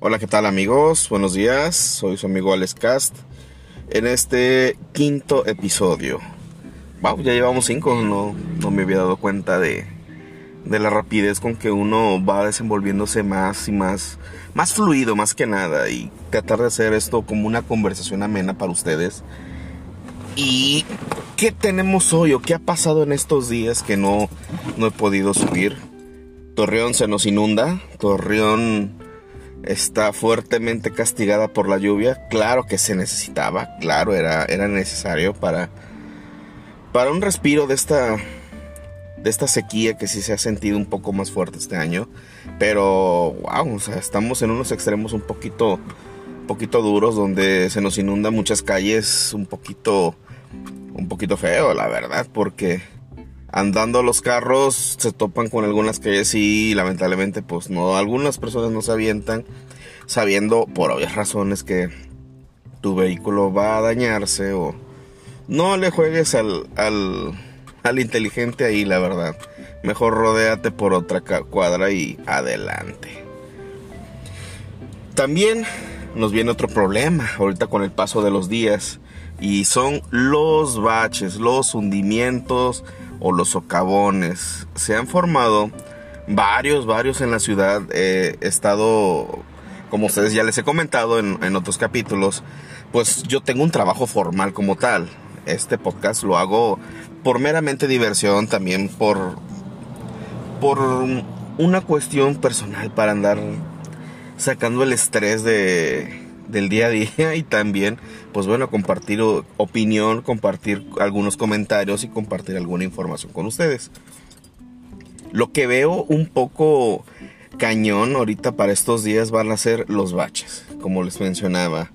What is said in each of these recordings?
Hola, ¿qué tal amigos? Buenos días, soy su amigo Alex Cast. En este quinto episodio. Wow, ya llevamos cinco, no, no me había dado cuenta de, de la rapidez con que uno va desenvolviéndose más y más, más fluido más que nada y tratar de hacer esto como una conversación amena para ustedes. ¿Y qué tenemos hoy o qué ha pasado en estos días que no, no he podido subir? Torreón se nos inunda, Torreón está fuertemente castigada por la lluvia, claro que se necesitaba, claro, era, era necesario para, para un respiro de esta, de esta sequía que sí se ha sentido un poco más fuerte este año, pero wow, o sea, estamos en unos extremos un poquito, poquito duros donde se nos inundan muchas calles, un poquito, un poquito feo, la verdad, porque andando los carros se topan con algunas calles y lamentablemente pues no, algunas personas no se avientan sabiendo por obvias razones que tu vehículo va a dañarse o no le juegues al, al, al inteligente ahí la verdad. Mejor rodéate por otra cuadra y adelante. También nos viene otro problema ahorita con el paso de los días y son los baches, los hundimientos, o los socavones. Se han formado varios, varios en la ciudad. He estado, como ustedes ya les he comentado en, otros capítulos, pues yo tengo un trabajo formal como tal. Este podcast lo hago por meramente diversión, también por, por una cuestión personal para andar sacando el estrés de, del día a día y también, pues bueno, compartir opinión, compartir algunos comentarios y compartir alguna información con ustedes. Lo que veo un poco cañón ahorita para estos días van a ser los baches, como les mencionaba.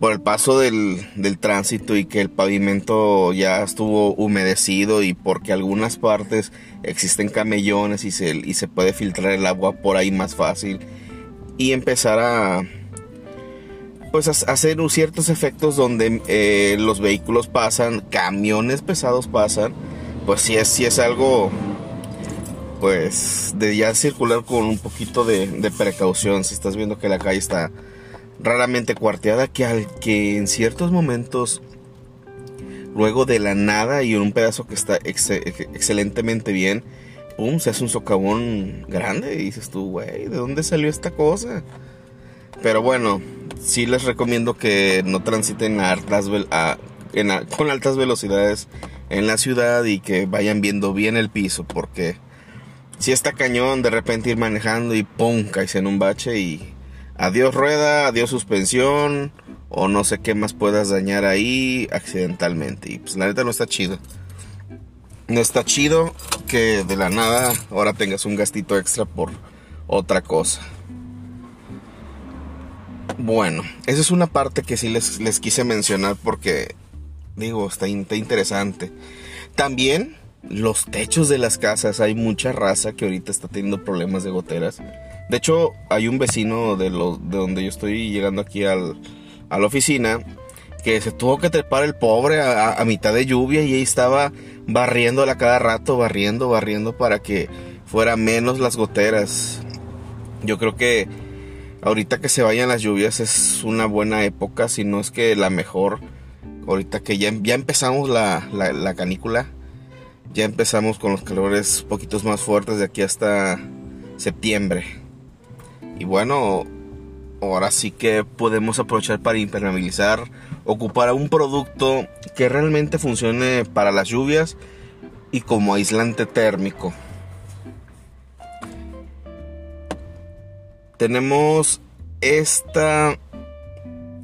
Por el paso del, del tránsito y que el pavimento ya estuvo humedecido y porque algunas partes existen camellones y se, y se puede filtrar el agua por ahí más fácil y empezar a, pues hacer ciertos efectos donde eh, los vehículos pasan, camiones pesados pasan, pues si es, si es algo pues de ya circular con un poquito de, precaución, si estás viendo que la calle está raramente cuarteada, que al que en ciertos momentos luego de la nada y en un pedazo que está excelentemente bien, pum, se hace un socavón grande y dices tú, güey, ¿de dónde salió esta cosa? Pero bueno, sí les recomiendo que no transiten a altas, con altas velocidades en la ciudad y que vayan viendo bien el piso porque si está cañón de repente ir manejando y pum, caes en un bache y adiós rueda, adiós suspensión o no sé qué más puedas dañar ahí accidentalmente y pues la neta no está chido. No está chido que de la nada ahora tengas un gastito extra por otra cosa. Bueno, esa es una parte que sí les, les quise mencionar porque, digo, está, interesante. También los techos de las casas, hay mucha raza que ahorita está teniendo problemas de goteras. De hecho, hay un vecino de, donde yo estoy llegando aquí al, a la oficina que se tuvo que trepar el pobre a, mitad de lluvia y ahí estaba barriéndola cada rato, barriendo, barriendo para que fuera menos las goteras. Yo creo que ahorita que se vayan las lluvias es una buena época, si no es que la mejor. Ahorita que ya, ya empezamos la, la, canícula, ya empezamos con los calores poquitos más fuertes de aquí hasta septiembre. Y bueno, ahora sí que podemos aprovechar para impermeabilizar, ocupar un producto que realmente funcione para las lluvias y como aislante térmico. tenemos esta,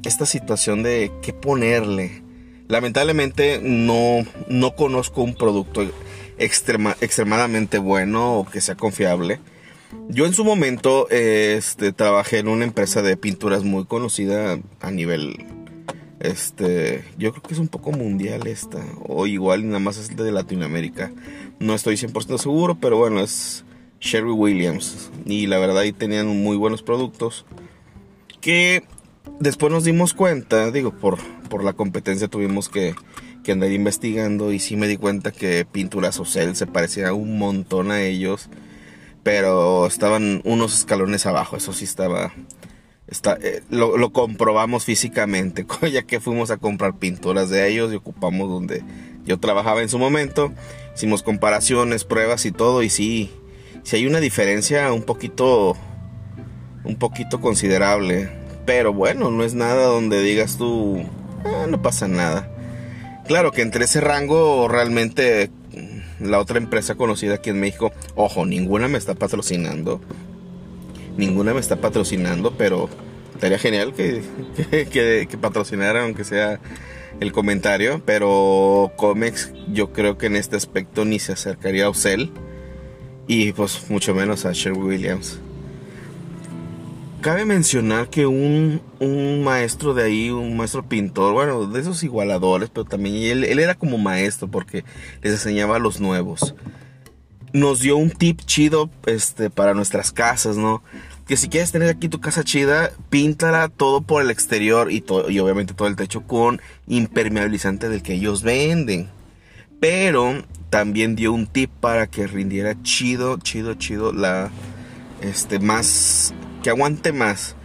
esta situación de qué ponerle. Lamentablemente no, no conozco un producto extremadamente bueno o que sea confiable. Yo en su momento este, trabajé en una empresa de pinturas muy conocida a nivel... Este, yo creo que es un poco mundial esta, o igual nada más es de Latinoamérica. No estoy 100% seguro, pero bueno, es Sherry Williams. Y la verdad ahí tenían muy buenos productos. Que después nos dimos cuenta, digo, por, por la competencia tuvimos que, andar investigando. Y sí me di cuenta que Pinturas Ocel se parecía un montón a ellos. Pero estaban unos escalones abajo. Eso sí estaba Está, eh, lo, lo, comprobamos físicamente, ya que fuimos a comprar pinturas de ellos y ocupamos donde yo trabajaba en su momento. Hicimos comparaciones, pruebas y todo, y sí, sí hay una diferencia un poquito, un poquito considerable. Pero bueno, no es nada donde digas tú, ah, no pasa nada. Claro que entre ese rango realmente la otra empresa conocida aquí en México, ojo, ninguna me está patrocinando. Ninguna me está patrocinando, pero estaría genial que, que, que, patrocinara, aunque sea el comentario. Pero Comex, yo creo que en este aspecto ni se acercaría a Ocel. Y pues mucho menos a Sherwin Williams. Cabe mencionar que un, un, maestro de ahí, un maestro pintor, bueno, de esos igualadores, pero también él, él, era como maestro porque les enseñaba a los nuevos. Nos dio un tip chido este, para nuestras casas, ¿no? Que si quieres tener aquí tu casa chida, píntala todo por el exterior y, y obviamente todo el techo con impermeabilizante del que ellos venden. Pero también dio un tip para que rindiera chido, chido, chido la, este, más que aguante más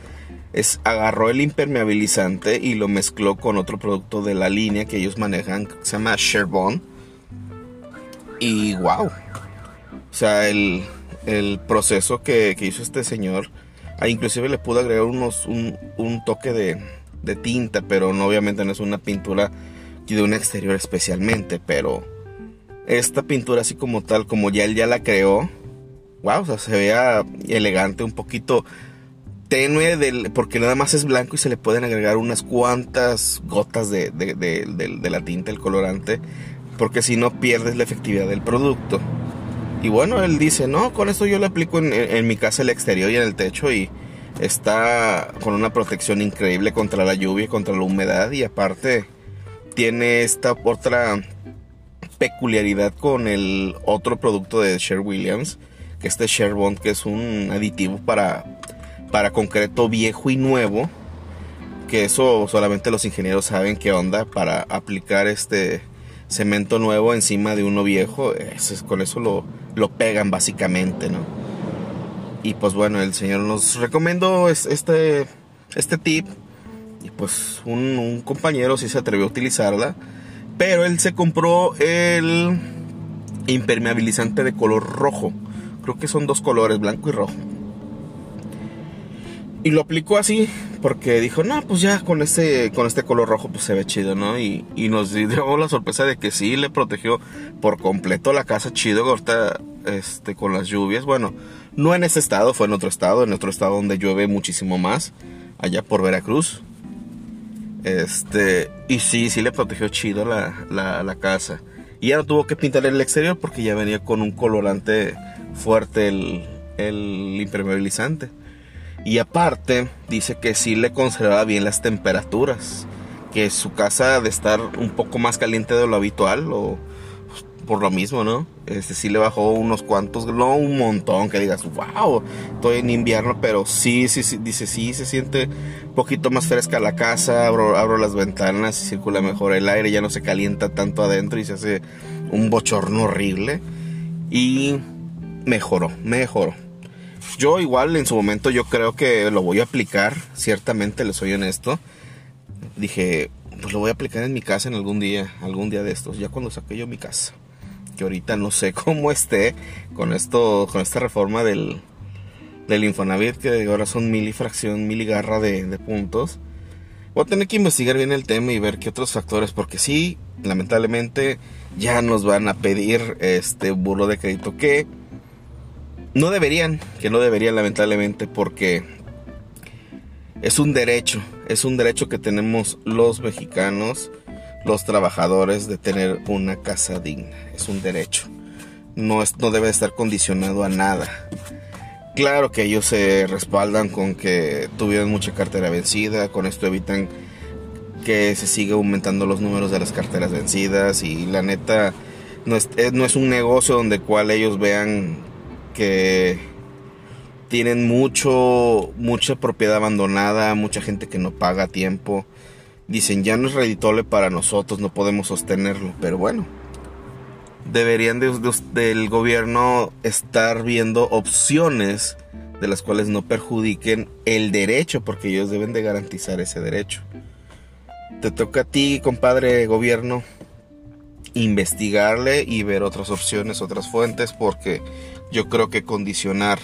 es agarró el impermeabilizante y lo mezcló con otro producto de la línea que ellos manejan, que se llama Sherbon. Y wow. O sea, el, el proceso que, que, hizo este señor, ah, inclusive le pudo agregar unos, un, un toque de, de, tinta, pero no, obviamente no es una pintura de un exterior especialmente, pero esta pintura así como tal, como ya él ya la creó, wow, o sea, se vea elegante, un poquito tenue, del, porque nada más es blanco y se le pueden agregar unas cuantas gotas de, de, de la tinta, el colorante, porque si no pierdes la efectividad del producto. Y bueno, él dice, no, con esto yo lo aplico en, en, mi casa el exterior y en el techo y está con una protección increíble contra la lluvia, contra la humedad y aparte tiene esta otra peculiaridad con el otro producto de Sher Williams, que este Sherbond, que es un aditivo para, para concreto viejo y nuevo, que eso solamente los ingenieros saben qué onda para aplicar este cemento nuevo encima de uno viejo, con eso lo, lo pegan básicamente, ¿no? Y pues bueno, el señor nos recomendó este, este tip y pues un, un compañero sí se atrevió a utilizarla, pero él se compró el impermeabilizante de color rojo Creo que son dos colores, blanco y rojo. Y lo aplicó así porque dijo, no, pues ya con este, con este color rojo pues se ve chido, ¿no? Y, y nos dio la sorpresa de que sí le protegió por completo la casa chido ahorita este, con las lluvias. Bueno, no en ese estado, fue en otro estado, en otro estado donde llueve muchísimo más, allá por Veracruz. Este, y sí, sí le protegió chido la, la, la casa. Y ya no tuvo que pintar el exterior porque ya venía con un colorante fuerte el, el impermeabilizante. Y aparte, dice que sí le conservaba bien las temperaturas. Que su casa de estar un poco más caliente de lo habitual, o pues, por lo mismo, ¿no? Este sí le bajó unos cuantos, no un montón, que digas, wow, estoy en invierno, pero sí, sí, sí, dice, sí, se siente un poquito más fresca la casa, abro, las ventanas circula mejor el aire, ya no se calienta tanto adentro y se hace un bochorno horrible. Y mejoró, mejoró. Yo igual en su momento yo creo que lo voy a aplicar, ciertamente le soy honesto. Dije, pues lo voy a aplicar en mi casa en algún día, algún día de estos, ya cuando saque yo mi casa. Que ahorita no sé cómo esté con esto, con esta reforma del, del Infonavit, que ahora son mil y fracción, mil y garra de, de puntos. Voy a tener que investigar bien el tema y ver qué otros factores, porque sí, lamentablemente ya nos van a pedir este burro de crédito que no deberían, que no deberían lamentablemente porque es un derecho, es un derecho que tenemos los mexicanos, los trabajadores de tener una casa digna, es un derecho. No, es, no debe estar condicionado a nada. Claro que ellos se respaldan con que tuvieron mucha cartera vencida, con esto evitan que se siga aumentando los números de las carteras vencidas y la neta no es, no es un negocio donde cual ellos vean que tienen mucho, mucha propiedad abandonada, mucha gente que no paga a tiempo. Dicen, ya no es reditable para nosotros, no podemos sostenerlo. Pero bueno, deberían del gobierno estar viendo opciones de las cuales no perjudiquen el derecho, porque ellos deben de garantizar ese derecho. Te toca a ti, compadre gobierno, investigarle y ver otras opciones, otras fuentes, porque yo creo que condicionar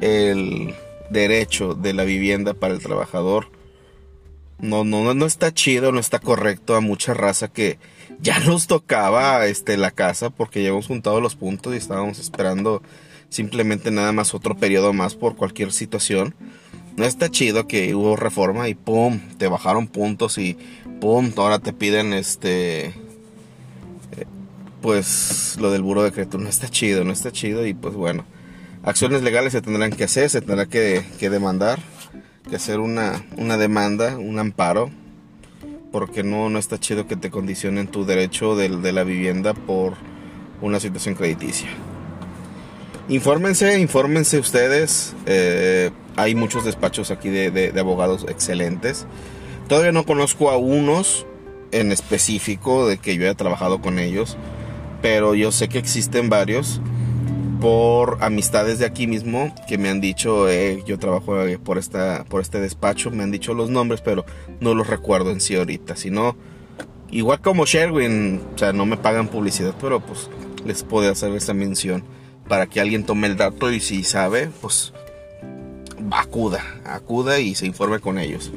el derecho de la vivienda para el trabajador no, no, no está chido, no está correcto a mucha raza que ya nos tocaba este, la casa porque ya hemos juntado los puntos y estábamos esperando simplemente nada más otro periodo más por cualquier situación. No está chido que hubo reforma y pum, te bajaron puntos y pum, ahora te piden este pues lo del buro de crédito no está chido, no está chido y pues bueno, acciones legales se tendrán que hacer, se tendrá que, demandar, que hacer una, una demanda, un amparo, porque no, no está chido que te condicionen tu derecho de, la vivienda por una situación crediticia. Infórmense, infórmense ustedes. Eh, hay muchos despachos aquí de, abogados excelentes. Todavía no conozco a unos en específico de que yo haya trabajado con ellos pero yo sé que existen varios por amistades de aquí mismo que me han dicho, eh, yo trabajo eh, por, esta, por este despacho, me han dicho los nombres, pero no los recuerdo en sí ahorita. Si no, igual como Sherwin, o sea, no me pagan publicidad, pero pues les puedo hacer esa mención para que alguien tome el dato y si sabe, pues acuda, acuda y se informe con ellos.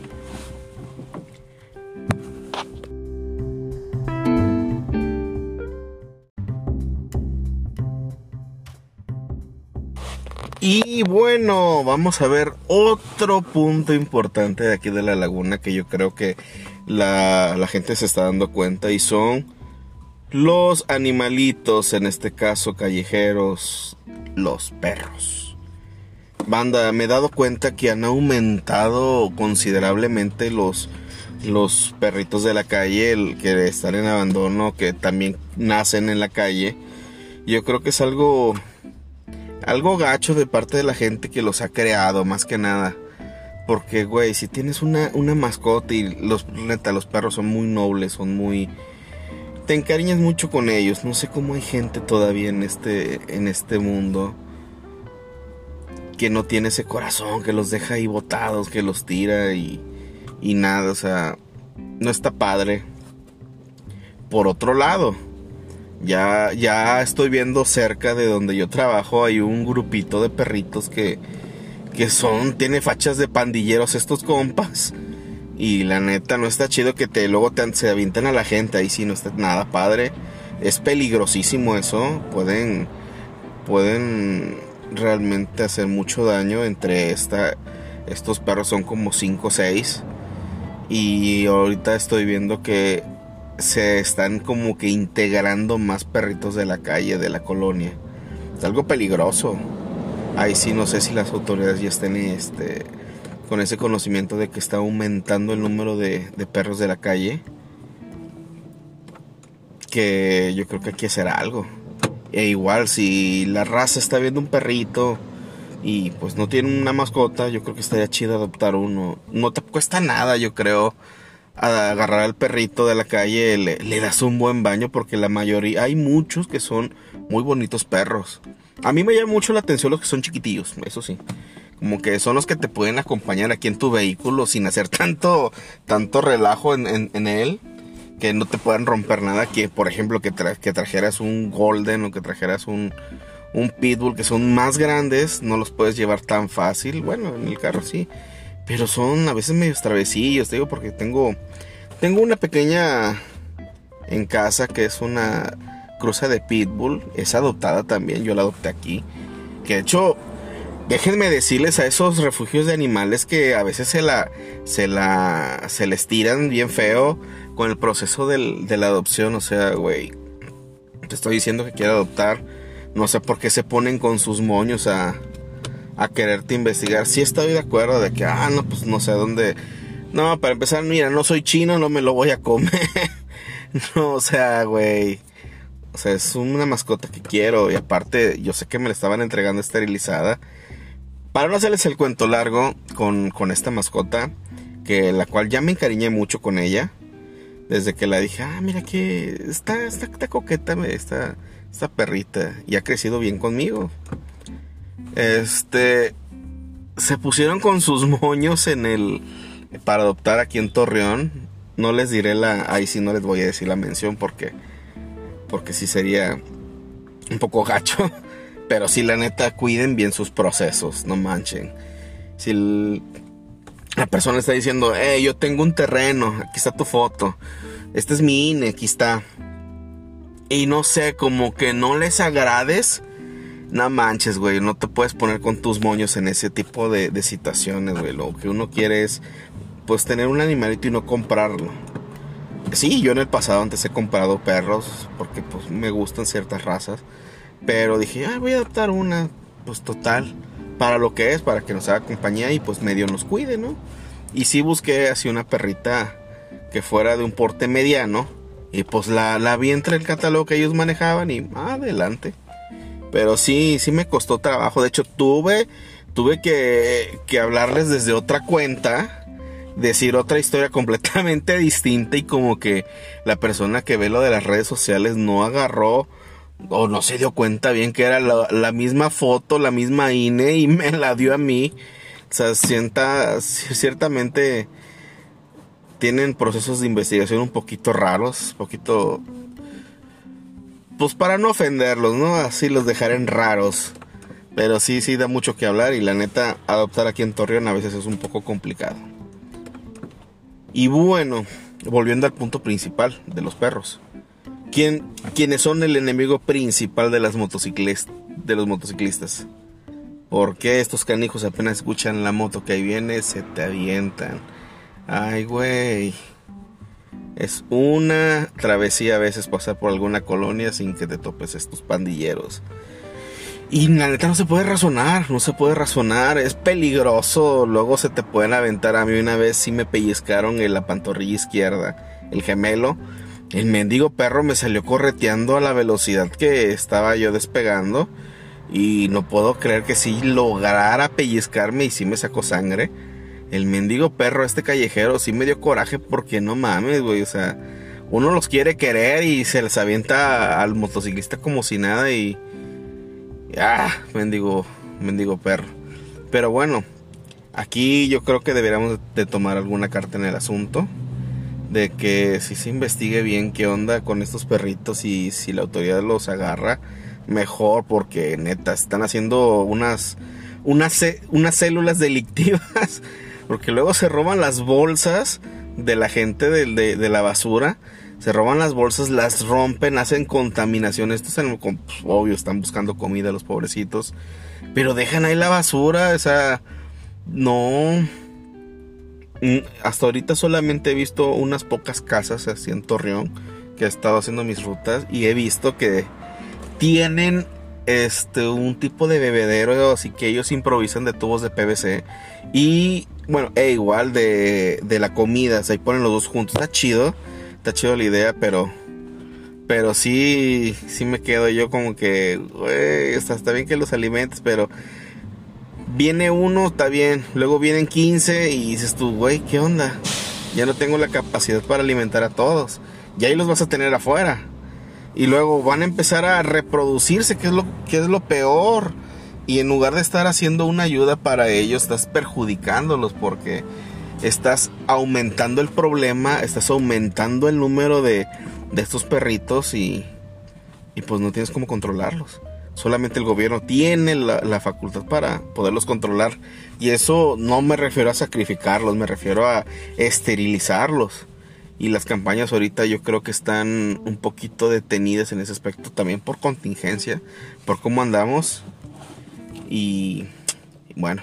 Y bueno, vamos a ver otro punto importante de aquí de la laguna que yo creo que la, gente se está dando cuenta y son los animalitos, en este caso callejeros, los perros. Banda, me he dado cuenta que han aumentado considerablemente los, los perritos de la calle, el que están en abandono, que también nacen en la calle. Yo creo que es algo algo gacho de parte de la gente que los ha creado, más que nada. Porque, güey, si tienes una, una mascota y los, neta, los perros son muy nobles, son muy... Te encariñas mucho con ellos. No sé cómo hay gente todavía en este, en este mundo que no tiene ese corazón, que los deja ahí botados, que los tira y, y nada, o sea, no está padre. Por otro lado, ya, ya estoy viendo cerca de donde yo trabajo hay un grupito de perritos que, que son, tiene fachas de pandilleros estos compas. Y la neta no está chido que te luego te, se avienten a la gente, ahí sí no está nada padre. Es peligrosísimo eso, pueden pueden realmente hacer mucho daño entre esta estos perros son como 5 o 6 y ahorita estoy viendo que se están como que integrando más perritos de la calle, de la colonia. Es algo peligroso. Ahí sí no sé si las autoridades ya estén este, con ese conocimiento de que está aumentando el número de, perros de la calle. Que yo creo que hay que hacer algo. E igual, si la raza está viendo un perrito y pues no tiene una mascota, yo creo que estaría chido adoptar uno. No te cuesta nada, yo creo agarrar al perrito de la calle, le, das un buen baño porque la mayoría, hay muchos que son muy bonitos perros. A mí me llama mucho la atención los que son chiquitillos, eso sí. Como que son los que te pueden acompañar aquí en tu vehículo sin hacer tanto, tanto relajo en, él. Que no te puedan romper nada. Que por ejemplo que, que trajeras un golden o que trajeras un, un pitbull que son más grandes. No los puedes llevar tan fácil. Bueno, en el carro sí. Pero son a veces medio travesillos, te digo, porque tengo, tengo una pequeña en casa que es una cruza de pitbull. Es adoptada también, yo la adopté aquí. Que de hecho, déjenme decirles a esos refugios de animales que a veces se la, se la, se les tiran bien feo con el proceso del, de la adopción. O sea, güey, te estoy diciendo que quiero adoptar. No sé por qué se ponen con sus moños a, a quererte investigar. Si estoy de acuerdo de que, ah, no, pues no sé dónde. No, para empezar, mira, no soy chino, no me lo voy a comer. no, o sea, güey. O sea, es una mascota que quiero. Y aparte, yo sé que me la estaban entregando esterilizada. Para no hacerles el cuento largo con, con esta mascota, que la cual ya me encariñé mucho con ella. Desde que la dije, ah, mira que está, está, está coqueta, esta perrita. Y ha crecido bien conmigo. Este, se pusieron con sus moños en el para adoptar aquí en Torreón. No les diré la ahí sí no les voy a decir la mención porque porque sí sería un poco gacho, pero si la neta cuiden bien sus procesos, no manchen. Si la persona está diciendo, "Eh, yo tengo un terreno, aquí está tu foto. Este es mi INE, aquí está." Y no sé, como que no les agrades no manches, güey, no te puedes poner con tus moños en ese tipo de, de situaciones, güey. Lo que uno quiere es, pues, tener un animalito y no comprarlo. Sí, yo en el pasado antes he comprado perros porque, pues, me gustan ciertas razas. Pero dije, ah, voy a adoptar una, pues, total, para lo que es, para que nos haga compañía y, pues, medio nos cuide, ¿no? Y sí busqué así una perrita que fuera de un porte mediano. Y pues la, la vi entre el catálogo que ellos manejaban y adelante. Pero sí, sí me costó trabajo. De hecho, tuve, tuve que, que hablarles desde otra cuenta. Decir otra historia completamente distinta y como que la persona que ve lo de las redes sociales no agarró o no se dio cuenta bien que era la, la misma foto, la misma INE y me la dio a mí. O sea, sienta, ciertamente tienen procesos de investigación un poquito raros, un poquito pues para no ofenderlos, ¿no? Así los en raros. Pero sí, sí da mucho que hablar y la neta, adoptar aquí en Torreón a veces es un poco complicado. Y bueno, volviendo al punto principal de los perros. ¿Quién, ¿Quiénes son el enemigo principal de, las de los motociclistas? Porque estos canijos apenas escuchan la moto que ahí viene, se te avientan? Ay, güey. Es una travesía a veces pasar por alguna colonia sin que te topes estos pandilleros. Y la neta no se puede razonar, no se puede razonar, es peligroso, luego se te pueden aventar. A mí una vez sí me pellizcaron en la pantorrilla izquierda, el gemelo. El mendigo perro me salió correteando a la velocidad que estaba yo despegando. Y no puedo creer que sí lograra pellizcarme y sí me sacó sangre el mendigo perro, este callejero, sí me dio coraje porque no mames, güey. O sea, uno los quiere querer y se les avienta al motociclista como si nada y. Ah, mendigo, mendigo perro. Pero bueno, aquí yo creo que deberíamos de tomar alguna carta en el asunto. De que si se investigue bien qué onda con estos perritos y si la autoridad los agarra, mejor porque neta, están haciendo unas, unas, unas células delictivas porque luego se roban las bolsas de la gente de, la basura. Se roban las bolsas, las rompen, hacen contaminación. Esto es pues, obvio, están buscando comida los pobrecitos. Pero dejan ahí la basura, o sea, no. Mm, hasta ahorita solamente he visto unas pocas casas así en Torreón que he estado haciendo mis rutas y he visto que tienen este un tipo de bebedero así que ellos improvisan de tubos de PVC y bueno, e igual de, de la comida, se ponen los dos juntos. Está chido, está chido la idea, pero pero sí, sí me quedo yo como que, güey, está bien que los alimentes, pero viene uno, está bien, luego vienen 15 y dices tú, güey, ¿qué onda? Ya no tengo la capacidad para alimentar a todos. Y ahí los vas a tener afuera. Y luego van a empezar a reproducirse, que es lo, que es lo peor. Y en lugar de estar haciendo una ayuda para ellos, estás perjudicándolos porque estás aumentando el problema, estás aumentando el número de, de estos perritos y, y, pues no tienes cómo controlarlos. Solamente el gobierno tiene la, la, facultad para poderlos controlar. Y eso no me refiero a sacrificarlos, me refiero a esterilizarlos. Y las campañas ahorita yo creo que están un poquito detenidas en ese aspecto también por contingencia, por cómo andamos. Y bueno,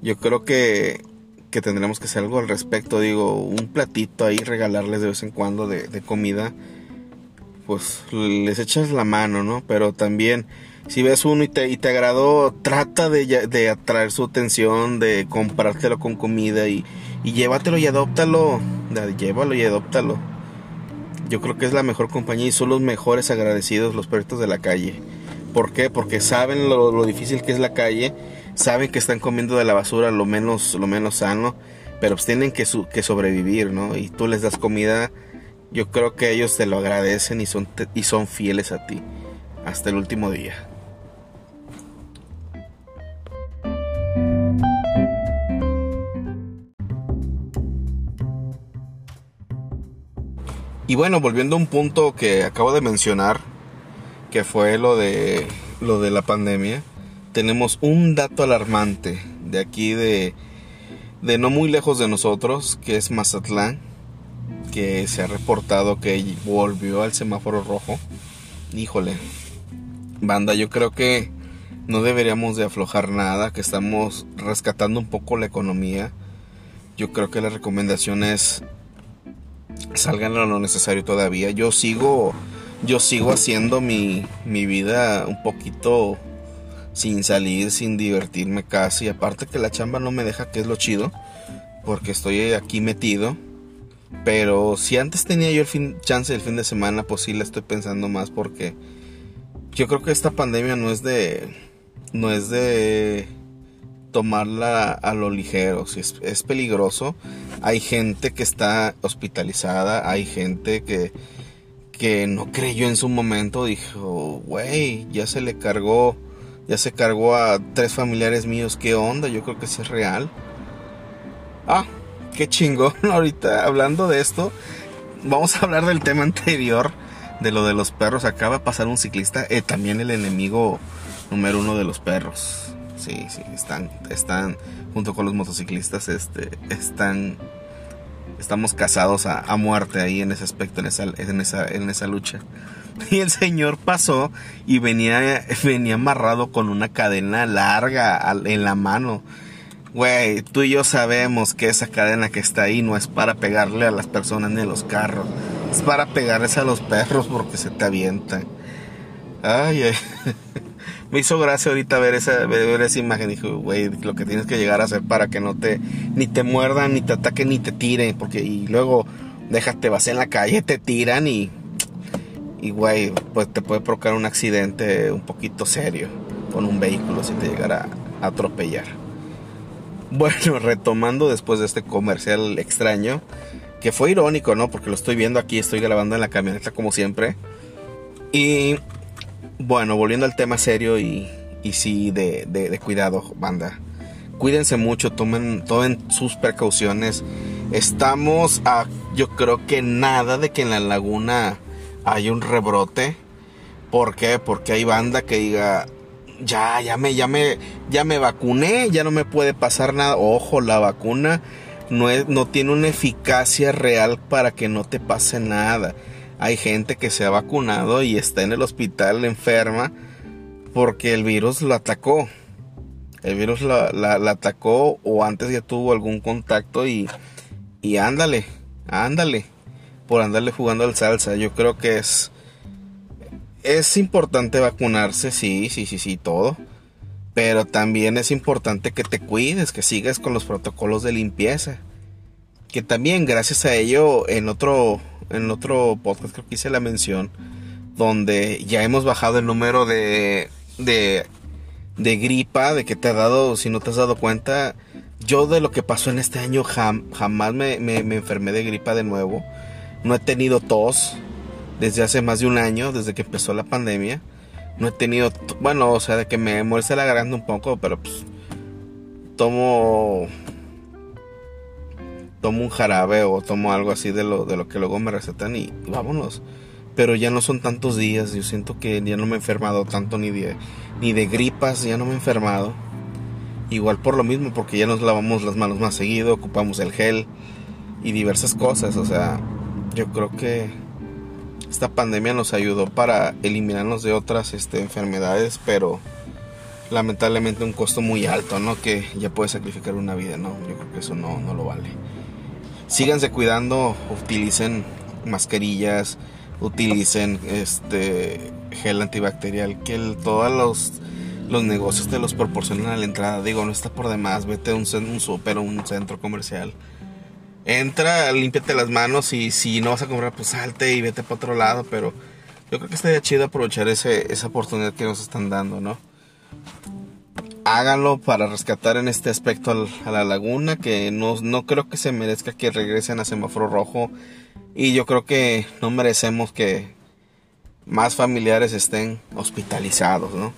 yo creo que, que tendremos que hacer algo al respecto. Digo, un platito ahí, regalarles de vez en cuando de, comida. Pues les echas la mano, ¿no? Pero también, si ves uno y te, y te agradó, trata de, de atraer su atención, de comprártelo con comida y, y llévatelo y adóptalo. Llévalo y adóptalo. Yo creo que es la mejor compañía y son los mejores agradecidos los perritos de la calle. ¿Por qué? Porque saben lo, difícil que es la calle, saben que están comiendo de la basura lo menos, lo menos sano, pero pues tienen que, su, que sobrevivir, ¿no? Y tú les das comida, yo creo que ellos te lo agradecen y son, y son fieles a ti hasta el último día. Y bueno, volviendo a un punto que acabo de mencionar, que fue lo de lo de la pandemia, tenemos un dato alarmante de aquí de de no muy lejos de nosotros, que es Mazatlán, que se ha reportado que volvió al semáforo rojo. Híjole, banda, yo creo que no deberíamos de aflojar nada, que estamos rescatando un poco la economía. Yo creo que la recomendación es salgan a lo necesario todavía. Yo sigo, yo sigo haciendo mi, mi vida un poquito sin salir, sin divertirme casi. Aparte que la chamba no me deja, que es lo chido, porque estoy aquí metido. Pero si antes tenía yo el fin, chance del fin de semana, pues sí la estoy pensando más porque yo creo que esta pandemia no es de, no es de tomarla a lo ligero, es peligroso. Hay gente que está hospitalizada, hay gente que, que no creyó en su momento, dijo, güey, ya se le cargó, ya se cargó a tres familiares míos, ¿qué onda? Yo creo que sí es real. Ah, qué chingón. Ahorita hablando de esto, vamos a hablar del tema anterior, de lo de los perros. Acaba de pasar un ciclista, eh, también el enemigo número uno de los perros. Sí, sí, están, están junto con los motociclistas, este, están, estamos casados a, muerte ahí en ese aspecto, en esa, en esa, en esa lucha. Y el señor pasó y venía, venía amarrado con una cadena larga en la mano. Güey, tú y yo sabemos que esa cadena que está ahí no es para pegarle a las personas ni a los carros. Es para pegarles a los perros porque se te avientan. Ay, ay. Me hizo gracia ahorita ver esa, ver esa imagen. Dijo, güey, lo que tienes que llegar a hacer para que no te, ni te muerdan, ni te ataquen, ni te tiren. Porque, y luego, déjate, vas en la calle, te tiran y, y güey, pues te puede provocar un accidente un poquito serio con un vehículo si te llegara a atropellar. Bueno, retomando después de este comercial extraño, que fue irónico, ¿no? Porque lo estoy viendo aquí, estoy grabando en la camioneta como siempre. Y bueno, volviendo al tema serio y, sí de, cuidado, banda. Cuídense mucho, tomen, sus precauciones. Estamos a, yo creo que nada de que en la laguna hay un rebrote. ¿Por qué? Porque hay banda que diga, ya, ya me, ya me, vacuné, ya no me puede pasar nada. Ojo, la vacuna no tiene una eficacia real para que no te pase nada. Hay gente que se ha vacunado y está en el hospital enferma porque el virus lo atacó. El virus la, la, la atacó o antes ya tuvo algún contacto y, y ándale, ándale, por andarle jugando al salsa. Yo creo que es, es importante vacunarse, sí, sí, sí, sí, todo. Pero también es importante que te cuides, que sigas con los protocolos de limpieza. Que también gracias a ello en otro en otro podcast creo que hice la mención donde ya hemos bajado el número de de de gripa, de que te ha dado, si no te has dado cuenta, yo de lo que pasó en este año jam, jamás me, me, enfermé de gripa de nuevo. No he tenido tos desde hace más de un año, desde que empezó la pandemia. No he tenido, bueno, o sea, de que me molesta la garganta un poco, pero pues tomo tomo un jarabe o tomo algo así de lo, de lo que luego me recetan y, vámonos. Pero ya no son tantos días, yo siento que ya no me he enfermado tanto ni de, ni de gripas, ya no me he enfermado. Igual por lo mismo, porque ya nos lavamos las manos más seguido, ocupamos el gel y diversas cosas. O sea, yo creo que esta pandemia nos ayudó para eliminarnos de otras este, enfermedades, pero lamentablemente un costo muy alto, ¿no? Que ya puede sacrificar una vida, ¿no? Yo creo que eso no, no lo vale. Síganse cuidando, utilicen mascarillas, utilicen este gel antibacterial, que todos los, los negocios te los proporcionan a la entrada. Digo, no está por demás, vete a un, un súper o un centro comercial. Entra, límpiate las manos y si no vas a comprar, pues salte y vete para otro lado. Pero yo creo que estaría chido aprovechar ese, esa oportunidad que nos están dando, ¿no? Háganlo para rescatar en este aspecto a la laguna, que no, no creo que se merezca que regresen a semáforo rojo. Y yo creo que no merecemos que más familiares estén hospitalizados, ¿no?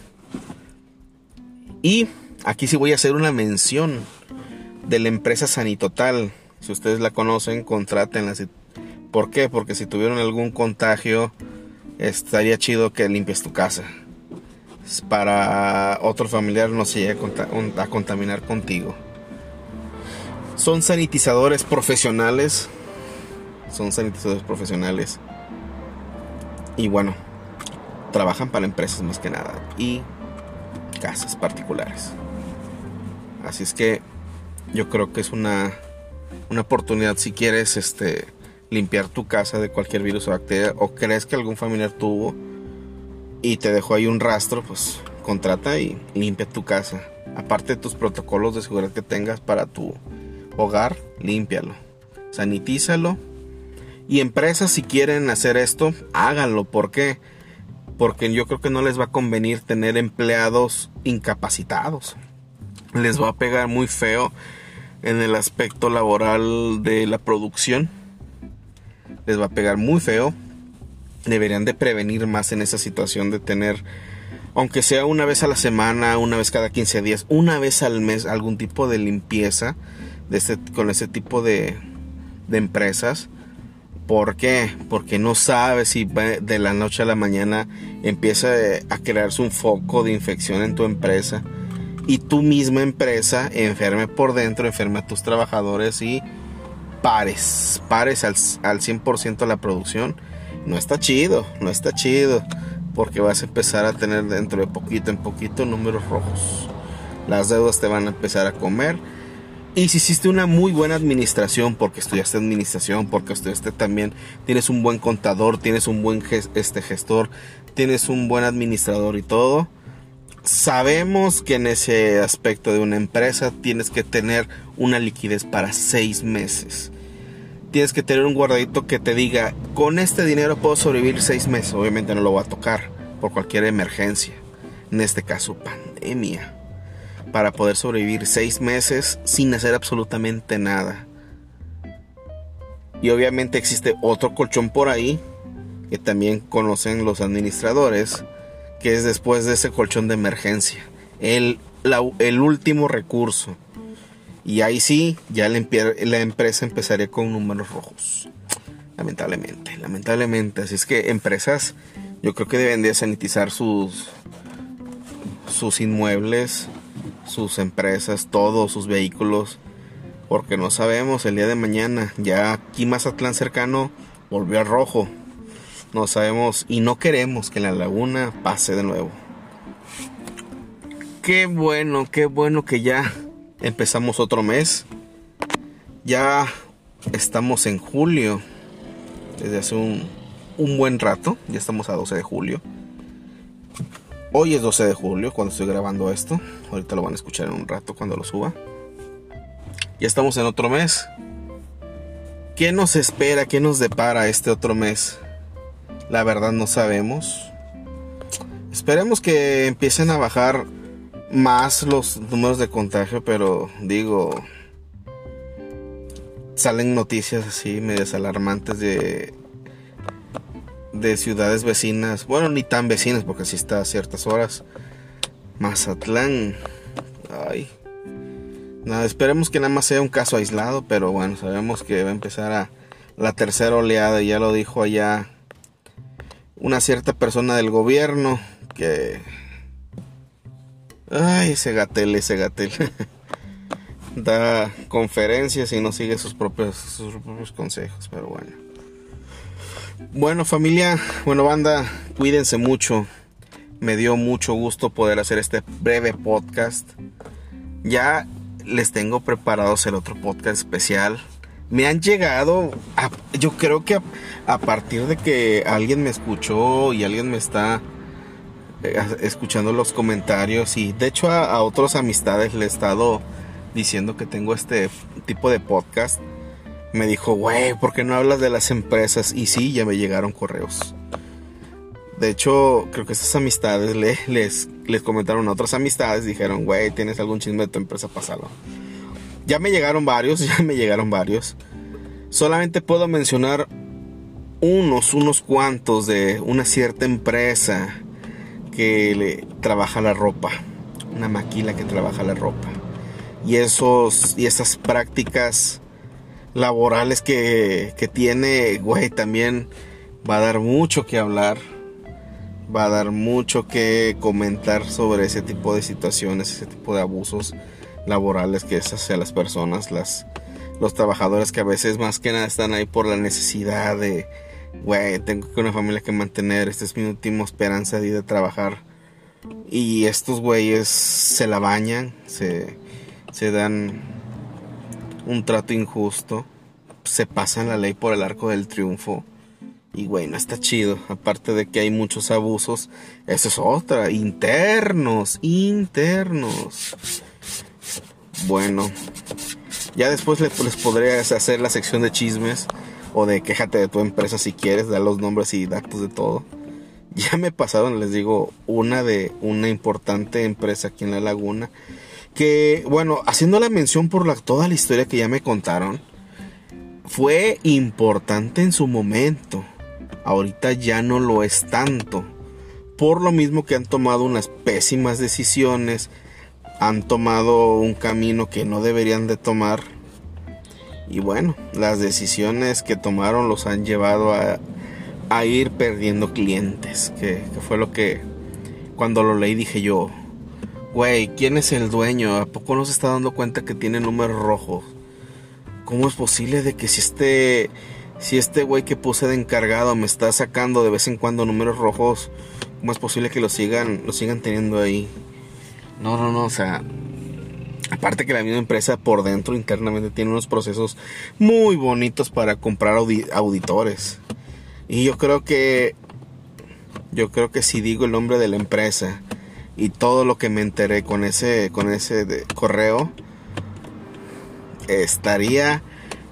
Y aquí sí voy a hacer una mención de la empresa Sanitotal. Si ustedes la conocen, contrátenla. ¿Por qué? Porque si tuvieron algún contagio, estaría chido que limpies tu casa. Para otro familiar no se llegue a contaminar contigo. Son sanitizadores profesionales. Son sanitizadores profesionales. Y bueno, trabajan para empresas más que nada. Y casas particulares. Así es que yo creo que es una, una oportunidad si quieres este, limpiar tu casa de cualquier virus o bacteria o crees que algún familiar tuvo y te dejó ahí un rastro, pues contrata y limpia tu casa. Aparte de tus protocolos de seguridad que tengas para tu hogar, límpialo, sanitízalo. Y empresas si quieren hacer esto, háganlo. ¿Por qué? Porque yo creo que no les va a convenir tener empleados incapacitados. Les va a pegar muy feo en el aspecto laboral de la producción. Les va a pegar muy feo. Deberían de prevenir más en esa situación de tener, aunque sea una vez a la semana, una vez cada 15 días, una vez al mes, algún tipo de limpieza de este, con ese tipo de, de empresas. ¿Por qué? Porque no sabes si de la noche a la mañana empieza a crearse un foco de infección en tu empresa y tu misma empresa enferme por dentro, enferme a tus trabajadores y pares, pares al, al 100% la producción. No está chido, no está chido, porque vas a empezar a tener dentro de poquito en poquito números rojos. Las deudas te van a empezar a comer. Y si hiciste una muy buena administración, porque estudiaste administración, porque estudiaste también, tienes un buen contador, tienes un buen este gestor, tienes un buen administrador y todo, sabemos que en ese aspecto de una empresa tienes que tener una liquidez para seis meses. Tienes que tener un guardadito que te diga, con este dinero puedo sobrevivir seis meses. Obviamente no lo voy a tocar por cualquier emergencia. En este caso, pandemia. Para poder sobrevivir seis meses sin hacer absolutamente nada. Y obviamente existe otro colchón por ahí que también conocen los administradores que es después de ese colchón de emergencia, el, el último recurso. Y ahí sí, ya la, empresa empezaría con números rojos. Lamentablemente, lamentablemente. Así es que empresas, yo creo que deben de sanitizar sus, sus inmuebles, sus empresas, todos sus vehículos. Porque no sabemos el día de mañana. Ya aquí Mazatlán cercano volvió a rojo no sabemos y no queremos que la laguna pase de nuevo. Qué bueno, qué bueno que ya empezamos otro mes. Ya estamos en julio. Desde hace un, buen rato. Ya estamos a 12 de julio. Hoy es 12 de julio cuando estoy grabando esto. Ahorita lo van a escuchar en un rato cuando lo suba. Ya estamos en otro mes. ¿Qué nos espera? ¿Qué nos depara este otro mes? La verdad no sabemos. Esperemos que empiecen a bajar más los números de contagio, pero digo, salen noticias así medias alarmantes de de ciudades vecinas, bueno, ni tan vecinas porque así está a ciertas horas. Mazatlán. Ay. Nada, esperemos que nada más sea un caso aislado, pero bueno, sabemos que va a empezar a la tercera oleada, ya lo dijo allá una cierta persona del gobierno que... Ay, ese gatel, ese gatel. da conferencias y no sigue sus propios, sus propios consejos, pero bueno. Bueno familia, bueno banda, cuídense mucho. Me dio mucho gusto poder hacer este breve podcast. Ya les tengo preparados el otro podcast especial me han llegado, yo creo que a, partir de que alguien me escuchó y alguien me está escuchando los comentarios y de hecho a, a otras amistades le he estado diciendo que tengo este tipo de podcast, me dijo, güey, ¿por qué no hablas de las empresas? Y sí, ya me llegaron correos. De hecho, creo que esas amistades les, les comentaron a otras amistades, dijeron, güey, ¿tienes algún chisme de tu empresa? Pásalo. Ya me llegaron varios, ya me llegaron varios. Solamente puedo mencionar unos, unos cuantos de una cierta empresa que le trabaja la ropa. Una maquila que trabaja la ropa. Y esos y esas prácticas laborales que, que tiene, güey, también va a dar mucho que hablar. Va a dar mucho que comentar sobre ese tipo de situaciones, ese tipo de abusos laborales que es hacia las personas, las, los trabajadores que a veces más que nada están ahí por la necesidad de, güey, tengo una familia que mantener, esta es mi última esperanza de trabajar. Y estos güeyes se la bañan, se, se dan un trato injusto, se pasan la ley por el arco del triunfo. Y güey, no está chido. Aparte de que hay muchos abusos, eso es otra. Internos, internos. Bueno, ya después les, les podrías hacer la sección de chismes o de quéjate de tu empresa si quieres, dar los nombres y datos de todo. Ya me pasaron, les digo, una de una importante empresa aquí en La Laguna. Que, bueno, haciendo la mención por toda la historia que ya me contaron, fue importante en su momento. Ahorita ya no lo es tanto. Por lo mismo que han tomado unas pésimas decisiones, han tomado un camino que no deberían de tomar. Y bueno, las decisiones que tomaron los han llevado a, ir perdiendo clientes. Que, que, fue lo que cuando lo leí dije yo, güey, ¿quién es el dueño? ¿A poco no se está dando cuenta que tiene números rojos? ¿Cómo es posible de que si este si este güey que puse de encargado me está sacando de vez en cuando números rojos, cómo es posible que lo sigan lo sigan teniendo ahí? No, no, no, o sea, Aparte que la misma empresa por dentro internamente tiene unos procesos muy bonitos para comprar auditores. Y yo creo que yo creo que si digo el nombre de la empresa y todo lo que me enteré con ese con ese correo estaría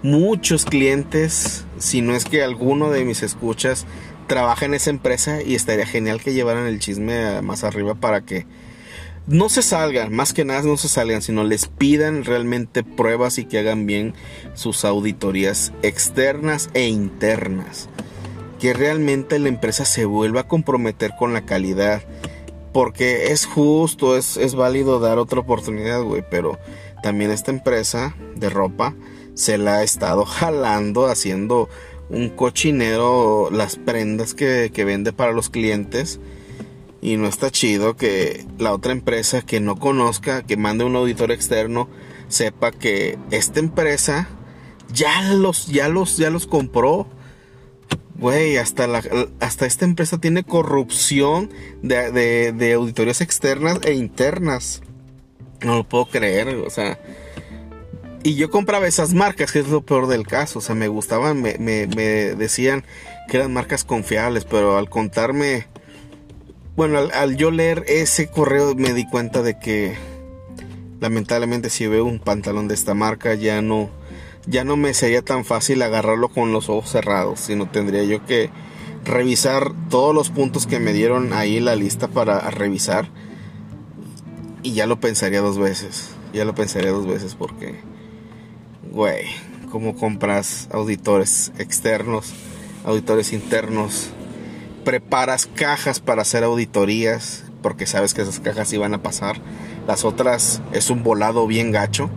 muchos clientes, si no es que alguno de mis escuchas trabaja en esa empresa y estaría genial que llevaran el chisme más arriba para que no se salgan, más que nada no se salgan, sino les pidan realmente pruebas y que hagan bien sus auditorías externas e internas. Que realmente la empresa se vuelva a comprometer con la calidad. Porque es justo, es, es válido dar otra oportunidad, güey. Pero también esta empresa de ropa se la ha estado jalando, haciendo un cochinero las prendas que, que vende para los clientes y no está chido que la otra empresa que no conozca, que mande un auditor externo, sepa que esta empresa ya los, ya los, ya los compró. Güey, hasta, hasta esta empresa tiene corrupción de, de, de auditorías externas e internas. No lo puedo creer, o sea. Y yo compraba esas marcas, que es lo peor del caso. O sea, me gustaban, me, me, me decían que eran marcas confiables, pero al contarme bueno, al, yo leer ese correo me di cuenta de que lamentablemente si veo un pantalón de esta marca ya no ya no me sería tan fácil agarrarlo con los ojos cerrados, sino tendría yo que revisar todos los puntos que me dieron ahí la lista para revisar. Y ya lo pensaría dos veces, ya lo pensaría dos veces porque güey, cómo compras auditores externos, auditores internos preparas cajas para hacer auditorías, porque sabes que esas cajas iban a pasar. Las otras es un volado bien gacho.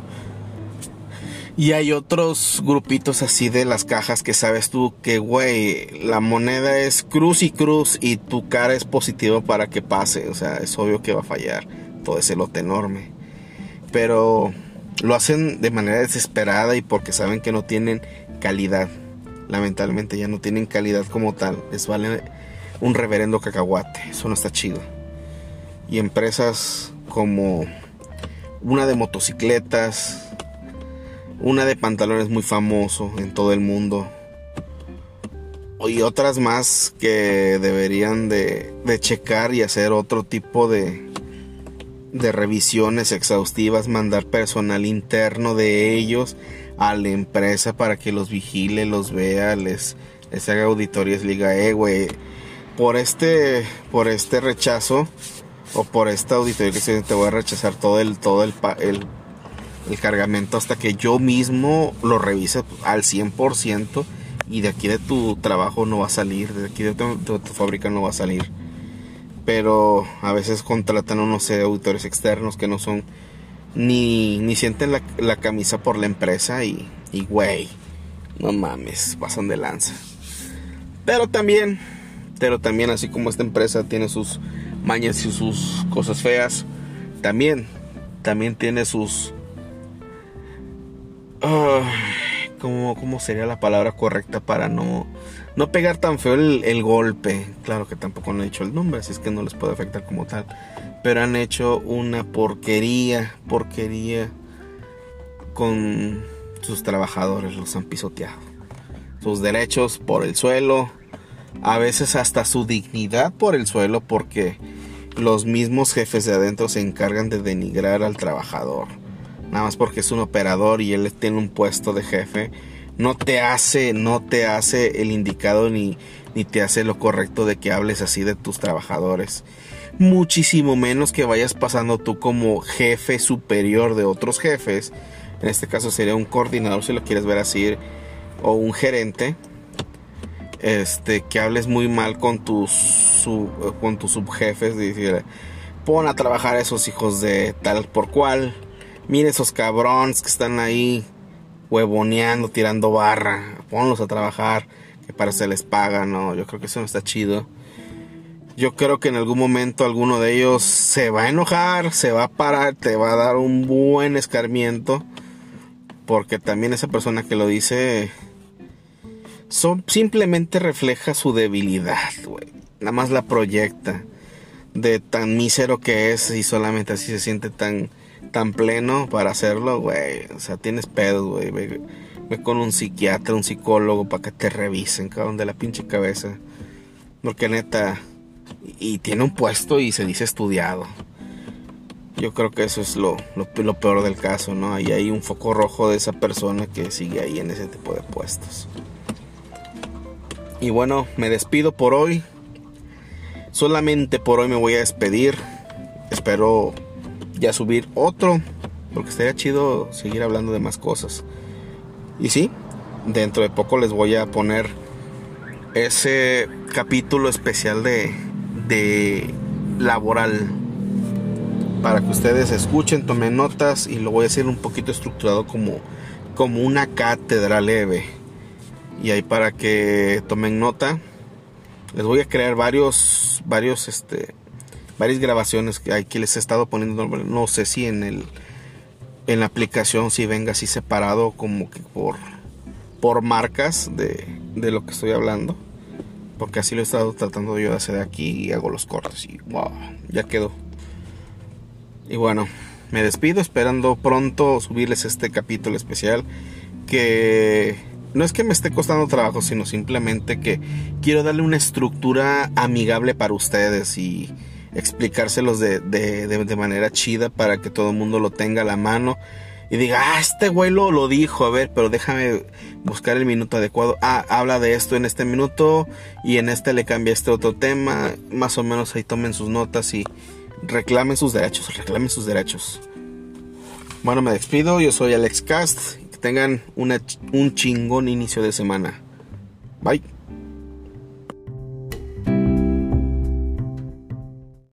Y hay otros grupitos así de las cajas que sabes tú que, güey, la moneda es cruz y cruz y tu cara es positivo para que pase. O sea, es obvio que va a fallar todo ese lote enorme. Pero lo hacen de manera desesperada y porque saben que no tienen calidad. Lamentablemente ya no tienen calidad como tal. Les vale un reverendo cacahuate. Eso no está chido. Y empresas como una de motocicletas, una de pantalones muy famoso en todo el mundo. Y otras más que deberían de, de checar y hacer otro tipo de, de revisiones exhaustivas, mandar personal interno de ellos a la empresa para que los vigile, los vea, les, haga auditorías, liga, eh, güey por este por este rechazo o por esta auditoría que se te voy a rechazar todo el todo el, el, el cargamento hasta que yo mismo lo revise al 100% y de aquí de tu trabajo no va a salir, de aquí de tu, fábrica no va a salir. Pero a veces contratan unos auditores externos que no son ni, ni sienten la, la camisa por la empresa y, y güey, No mames, pasan de lanza. Pero también, pero también así como esta empresa tiene sus mañas y sus cosas feas, también, también tiene sus... ¿cómo, sería la palabra correcta para no, no pegar tan feo el, golpe? Claro que tampoco han hecho el nombre, así es que no les puede afectar como tal. Pero han hecho una porquería, porquería con sus trabajadores, los han pisoteado. Sus derechos por el suelo, a veces hasta su dignidad por el suelo porque los mismos jefes de adentro se encargan de denigrar al trabajador. Nada más porque es un operador y él tiene un puesto de jefe, no te hace, no te hace el indicado ni, ni te hace lo correcto de que hables así de tus trabajadores. Muchísimo menos que vayas pasando tú como jefe superior de otros jefes. En este caso sería un coordinador si lo quieres ver así o un gerente este, que hables muy mal con tus, con tus subjefes, decir, pon a trabajar a esos hijos de tal por cual, mire esos cabrones que están ahí huevoneando, tirando barra, ponlos a trabajar, que para se les paga, no, yo creo que eso no está chido. Yo creo que en algún momento alguno de ellos se va a enojar, se va a parar, te va a dar un buen escarmiento. Porque también esa persona que lo dice simplemente refleja su debilidad, güey. Nada más la proyecta de tan mísero que es y solamente así se siente tan, tan pleno para hacerlo, güey. O sea, tienes pedos, güey. Ve, con un psiquiatra, un psicólogo para que te revisen, cabrón, de la pinche cabeza. Porque neta, y tiene un puesto y se dice estudiado. Yo creo que eso es lo, lo, lo peor del caso, ¿no? Y hay un foco rojo de esa persona que sigue ahí en ese tipo de puestos. Y bueno, me despido por hoy. Solamente por hoy me voy a despedir. Espero ya subir otro. Porque estaría chido seguir hablando de más cosas. Y sí, dentro de poco les voy a poner ese capítulo especial de, de laboral. Para que ustedes escuchen, tomen notas y lo voy a hacer un poquito estructurado como, como una cátedra leve y ahí para que tomen nota les voy a crear varios varios este varias grabaciones que aquí les he estado poniendo no sé si en el en la aplicación si venga así separado como que por por marcas de, de lo que estoy hablando porque así lo he estado tratando yo de hacer aquí y hago los cortes y wow ya quedó. Y bueno me despido esperando pronto subirles este capítulo especial que no es que me esté costando trabajo, sino simplemente que quiero darle una estructura amigable para ustedes y explicárselos de, de, manera chida para que todo el mundo lo tenga a la mano y diga, ah, este güey lo, lo, dijo, a ver, pero déjame buscar el minuto adecuado. Ah, habla de esto en este minuto y en este le cambia este otro tema. Más o menos ahí tomen sus notas y reclamen sus derechos, reclamen sus derechos. Bueno, me despido, yo soy Alex Cast tengan un chingón inicio de semana. Bye.